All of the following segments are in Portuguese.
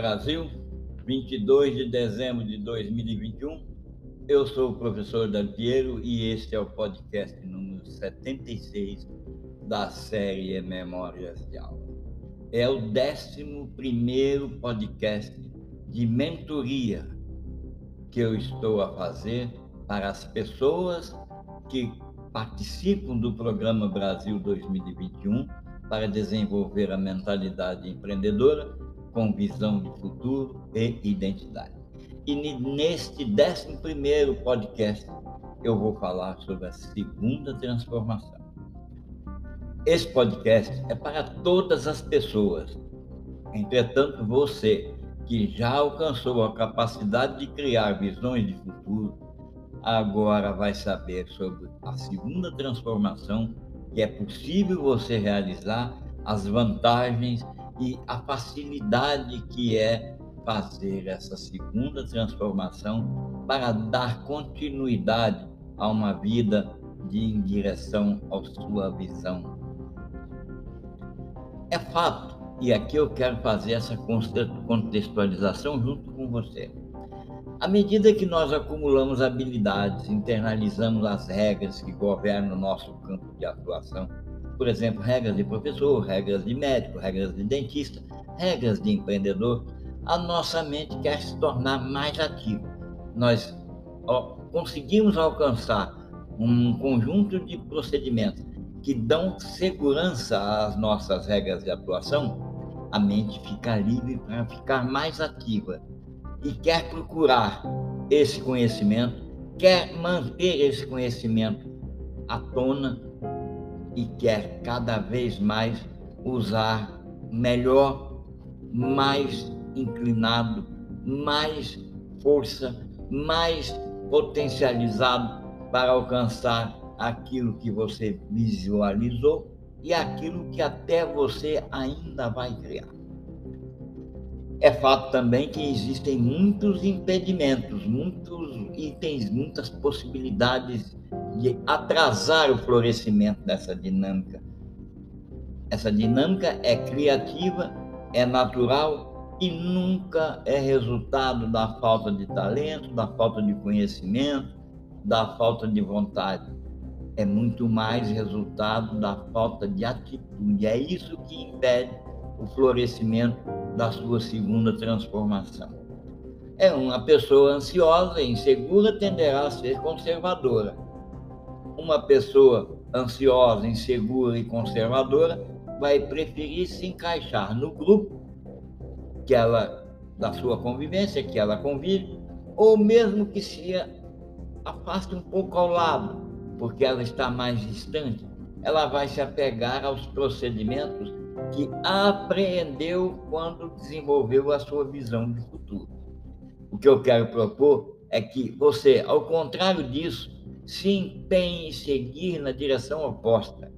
Brasil, 22 de dezembro de 2021. Eu sou o professor Dantiero e este é o podcast número 76 da série Memórias de Aula. É o 11 podcast de mentoria que eu estou a fazer para as pessoas que participam do programa Brasil 2021 para desenvolver a mentalidade empreendedora com visão de futuro e identidade. E neste 11 podcast eu vou falar sobre a segunda transformação. Esse podcast é para todas as pessoas. Entretanto, você que já alcançou a capacidade de criar visões de futuro, agora vai saber sobre a segunda transformação que é possível você realizar, as vantagens e a facilidade que é fazer essa segunda transformação para dar continuidade a uma vida de em direção à sua visão. É fato, e aqui eu quero fazer essa contextualização junto com você. À medida que nós acumulamos habilidades, internalizamos as regras que governam o nosso campo de atuação, por exemplo, regras de professor, regras de médico, regras de dentista, regras de empreendedor, a nossa mente quer se tornar mais ativa. Nós conseguimos alcançar um conjunto de procedimentos que dão segurança às nossas regras de atuação, a mente fica livre para ficar mais ativa e quer procurar esse conhecimento, quer manter esse conhecimento à tona e quer cada vez mais usar melhor, mais inclinado, mais força, mais potencializado para alcançar aquilo que você visualizou e aquilo que até você ainda vai criar. É fato também que existem muitos impedimentos, muitos itens, muitas possibilidades de atrasar o florescimento dessa dinâmica. Essa dinâmica é criativa, é natural e nunca é resultado da falta de talento, da falta de conhecimento, da falta de vontade. É muito mais resultado da falta de atitude. É isso que impede o florescimento da sua segunda transformação. É uma pessoa ansiosa insegura tenderá a ser conservadora uma pessoa ansiosa, insegura e conservadora vai preferir se encaixar no grupo que ela da sua convivência, que ela convive, ou mesmo que se afaste um pouco ao lado, porque ela está mais distante, ela vai se apegar aos procedimentos que apreendeu quando desenvolveu a sua visão de futuro. O que eu quero propor é que você, ao contrário disso, se empenhe em seguir na direção oposta.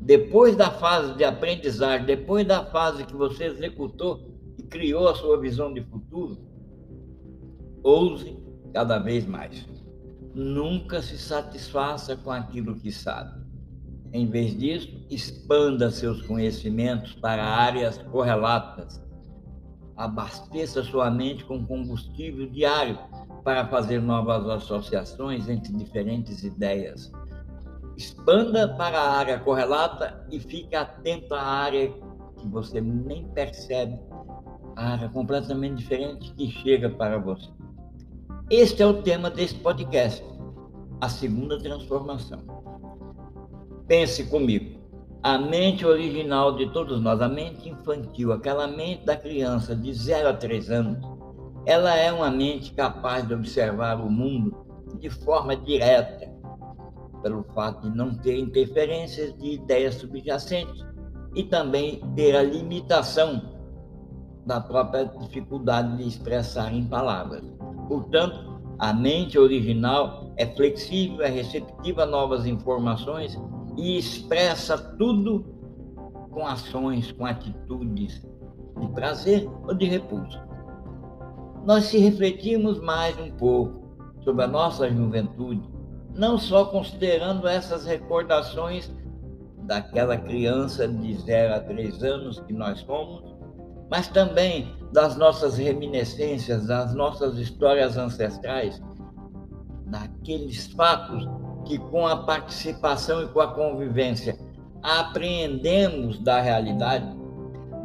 Depois da fase de aprendizagem, depois da fase que você executou e criou a sua visão de futuro, ouse cada vez mais. Nunca se satisfaça com aquilo que sabe. Em vez disso, expanda seus conhecimentos para áreas correlatas. Abasteça sua mente com combustível diário para fazer novas associações entre diferentes ideias. Expanda para a área correlata e fique atento à área que você nem percebe, a área completamente diferente que chega para você. Este é o tema desse podcast, a segunda transformação. Pense comigo. A mente original de todos nós, a mente infantil, aquela mente da criança de 0 a 3 anos, ela é uma mente capaz de observar o mundo de forma direta, pelo fato de não ter interferências de ideias subjacentes e também ter a limitação da própria dificuldade de expressar em palavras. Portanto, a mente original é flexível, é receptiva a novas informações e expressa tudo com ações, com atitudes de prazer ou de repulsa nós se refletirmos mais um pouco sobre a nossa juventude, não só considerando essas recordações daquela criança de 0 a 3 anos que nós fomos, mas também das nossas reminiscências, das nossas histórias ancestrais, daqueles fatos que, com a participação e com a convivência, apreendemos da realidade,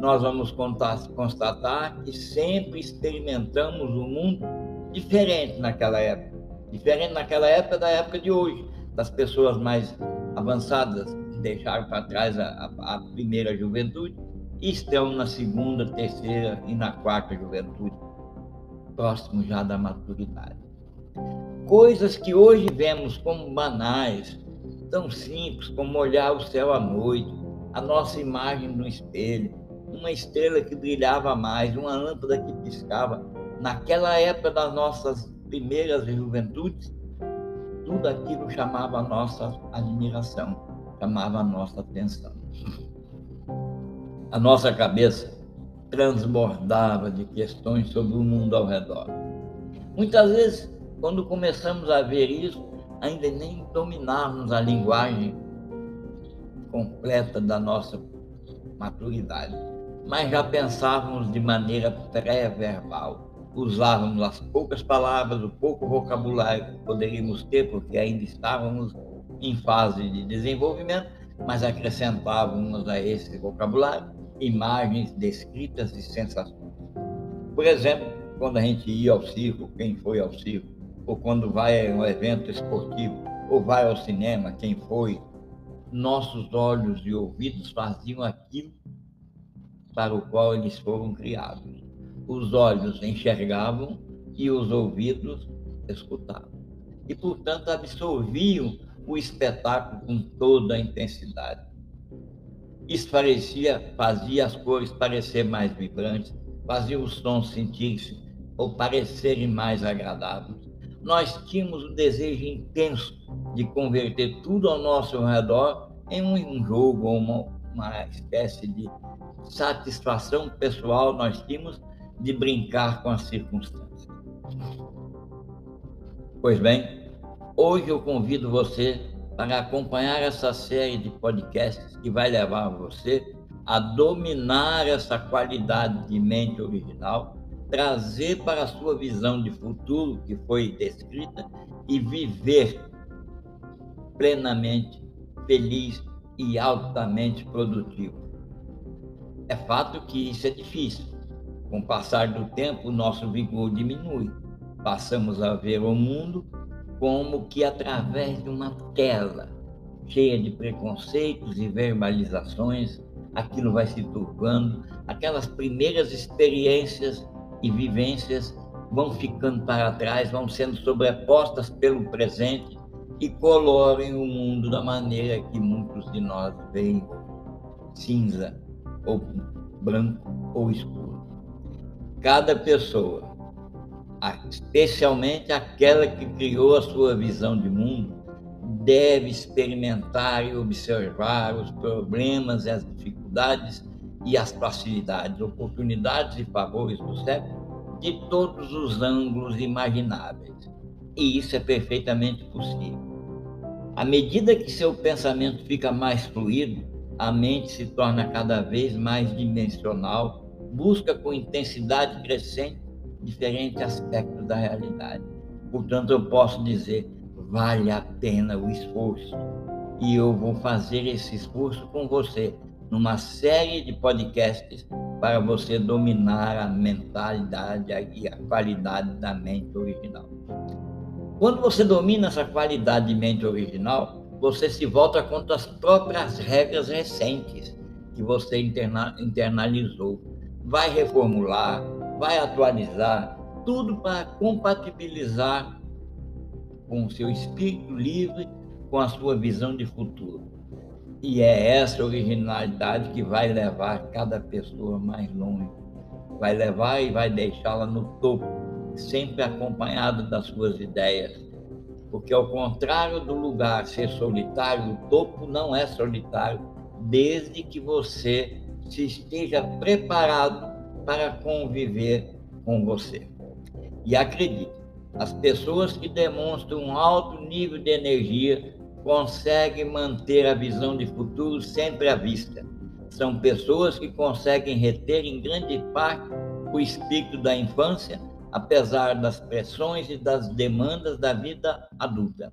nós vamos constatar que sempre experimentamos um mundo diferente naquela época. Diferente naquela época da época de hoje, das pessoas mais avançadas que deixaram para trás a, a, primeira juventude e estão na segunda, terceira e na quarta juventude, próximo já da maturidade. Coisas que hoje vemos como banais, tão simples como olhar o céu à noite, a nossa imagem no espelho, uma estrela que brilhava mais, uma lâmpada que piscava. Naquela época das nossas primeiras juventudes, tudo aquilo chamava a nossa admiração, chamava a nossa atenção. A nossa cabeça transbordava de questões sobre o mundo ao redor. Muitas vezes, quando começamos a ver isso, ainda nem dominávamos a linguagem completa da nossa maturidade, mas já pensávamos de maneira pré-verbal. Usávamos as poucas palavras, o pouco vocabulário que poderíamos ter, porque ainda estávamos em fase de desenvolvimento, mas acrescentávamos a esse vocabulário imagens descritas e sensações. Por exemplo, quando a gente ia ao circo, quem foi ao circo, ou quando vai a um evento esportivo, ou vai ao cinema, quem foi, nossos olhos e ouvidos faziam aquilo para o qual eles foram criados. Os olhos enxergavam e os ouvidos escutavam. E, portanto, absorviam o espetáculo com toda a intensidade. Isso parecia, fazia as cores parecer mais vibrantes, fazia os sons sentir-se ou parecerem mais agradáveis nós tínhamos o desejo intenso de converter tudo ao nosso redor em um jogo ou uma, uma espécie de satisfação pessoal nós tínhamos de brincar com as circunstâncias. Pois bem, hoje eu convido você para acompanhar essa série de podcasts que vai levar você a dominar essa qualidade de mente original trazer para a sua visão de futuro que foi descrita e viver plenamente feliz e altamente produtivo. É fato que isso é difícil. Com o passar do tempo, o nosso vigor diminui. Passamos a ver o mundo como que através de uma tela cheia de preconceitos e verbalizações, aquilo vai se turvando, aquelas primeiras experiências e vivências vão ficando para trás, vão sendo sobrepostas pelo presente e colorem o mundo da maneira que muitos de nós veem cinza ou branco ou escuro. Cada pessoa, especialmente aquela que criou a sua visão de mundo, deve experimentar e observar os problemas as dificuldades e as facilidades, oportunidades e favores do século de todos os ângulos imagináveis. E isso é perfeitamente possível. À medida que seu pensamento fica mais fluido, a mente se torna cada vez mais dimensional, busca com intensidade crescente diferentes aspectos da realidade. Portanto, eu posso dizer, vale a pena o esforço. E eu vou fazer esse esforço com você, numa série de podcasts para você dominar a mentalidade e a qualidade da mente original. Quando você domina essa qualidade de mente original, você se volta contra as próprias regras recentes que você interna, internalizou. Vai reformular, vai atualizar, tudo para compatibilizar com o seu espírito livre, com a sua visão de futuro. E é essa originalidade que vai levar cada pessoa mais longe. Vai levar e vai deixá-la no topo, sempre acompanhado das suas ideias. Porque, ao contrário do lugar ser solitário, o topo não é solitário, desde que você se esteja preparado para conviver com você. E acredite, as pessoas que demonstram um alto nível de energia consegue manter a visão de futuro sempre à vista, São pessoas que conseguem reter em grande parte o espírito da infância, apesar das pressões e das demandas da vida adulta.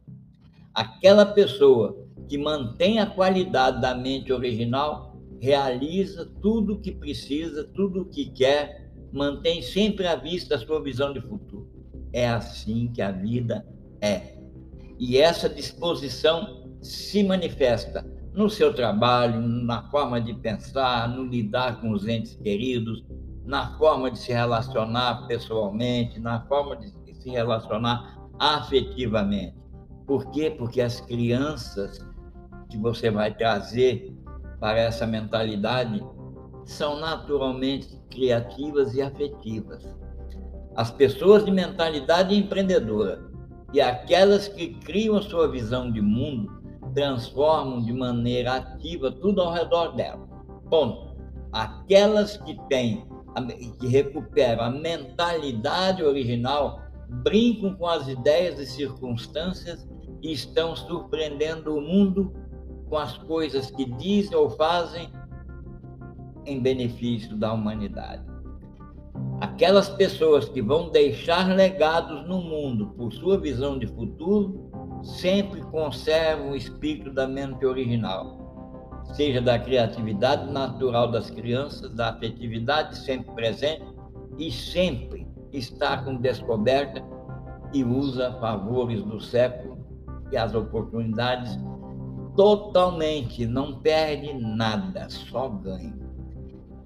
Aquela pessoa que mantém a qualidade da mente original realiza tudo o que precisa, tudo o que quer, mantém sempre à vista a sua visão de futuro. É assim que a vida é. E essa disposição se manifesta no seu trabalho, na forma de pensar, no lidar com os entes queridos, na forma de se relacionar pessoalmente, na forma de se relacionar afetivamente. Por quê? Porque as crianças que você vai trazer para essa mentalidade são naturalmente criativas e afetivas. As pessoas de mentalidade empreendedora e aquelas que criam sua visão de mundo transformam de maneira ativa tudo ao redor dela. Ponto. Aquelas que têm, que recuperam a mentalidade original, brincam com as ideias e circunstâncias e estão surpreendendo o mundo com as coisas que dizem ou fazem em benefício da humanidade. Aquelas pessoas que vão deixar legados no mundo por sua visão de futuro sempre conservam o espírito da mente original, seja da criatividade natural das crianças, da afetividade sempre presente e sempre está com descoberta e usa favores do século e as oportunidades totalmente, não perde nada, só ganha.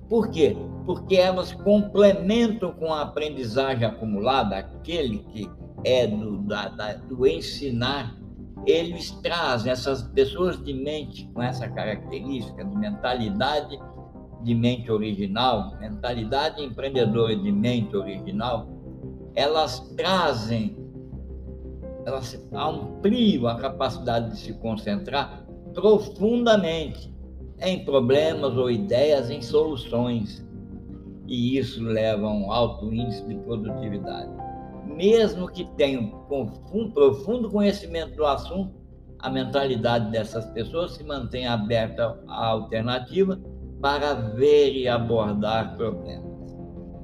Por quê? Porque elas complementam com a aprendizagem acumulada, aquele que é do, da, da, do ensinar, eles trazem essas pessoas de mente com essa característica de mentalidade de mente original, mentalidade empreendedora de mente original, elas trazem elas ampliam a capacidade de se concentrar profundamente em problemas ou ideias, em soluções. E isso leva a um alto índice de produtividade. Mesmo que tenham um profundo conhecimento do assunto, a mentalidade dessas pessoas se mantém aberta à alternativa para ver e abordar problemas.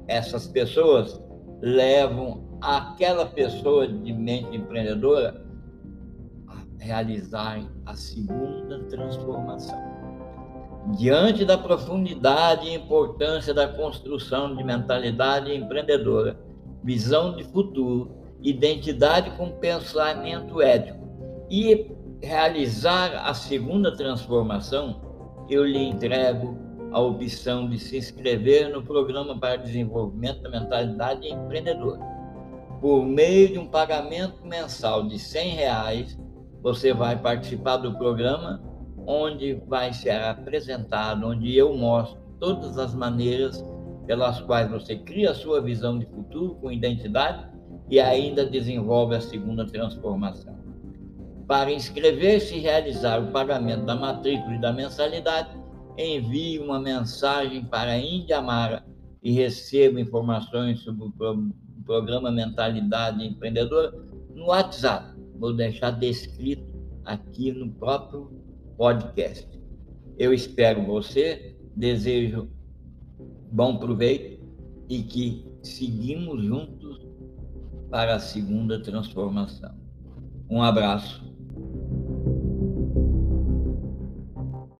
Essas pessoas levam aquela pessoa de mente empreendedora a realizar a segunda transformação. Diante da profundidade e importância da construção de mentalidade empreendedora, visão de futuro, identidade com pensamento ético e realizar a segunda transformação, eu lhe entrego a opção de se inscrever no Programa para Desenvolvimento da Mentalidade Empreendedora. Por meio de um pagamento mensal de 100 reais, você vai participar do programa onde vai ser apresentado, onde eu mostro todas as maneiras pelas quais você cria a sua visão de futuro com identidade e ainda desenvolve a segunda transformação. Para inscrever-se e realizar o pagamento da matrícula e da mensalidade, envie uma mensagem para a Indiamara e receba informações sobre o programa Mentalidade Empreendedora no WhatsApp. Vou deixar descrito aqui no próprio podcast. Eu espero você, desejo bom proveito e que seguimos juntos para a segunda transformação. Um abraço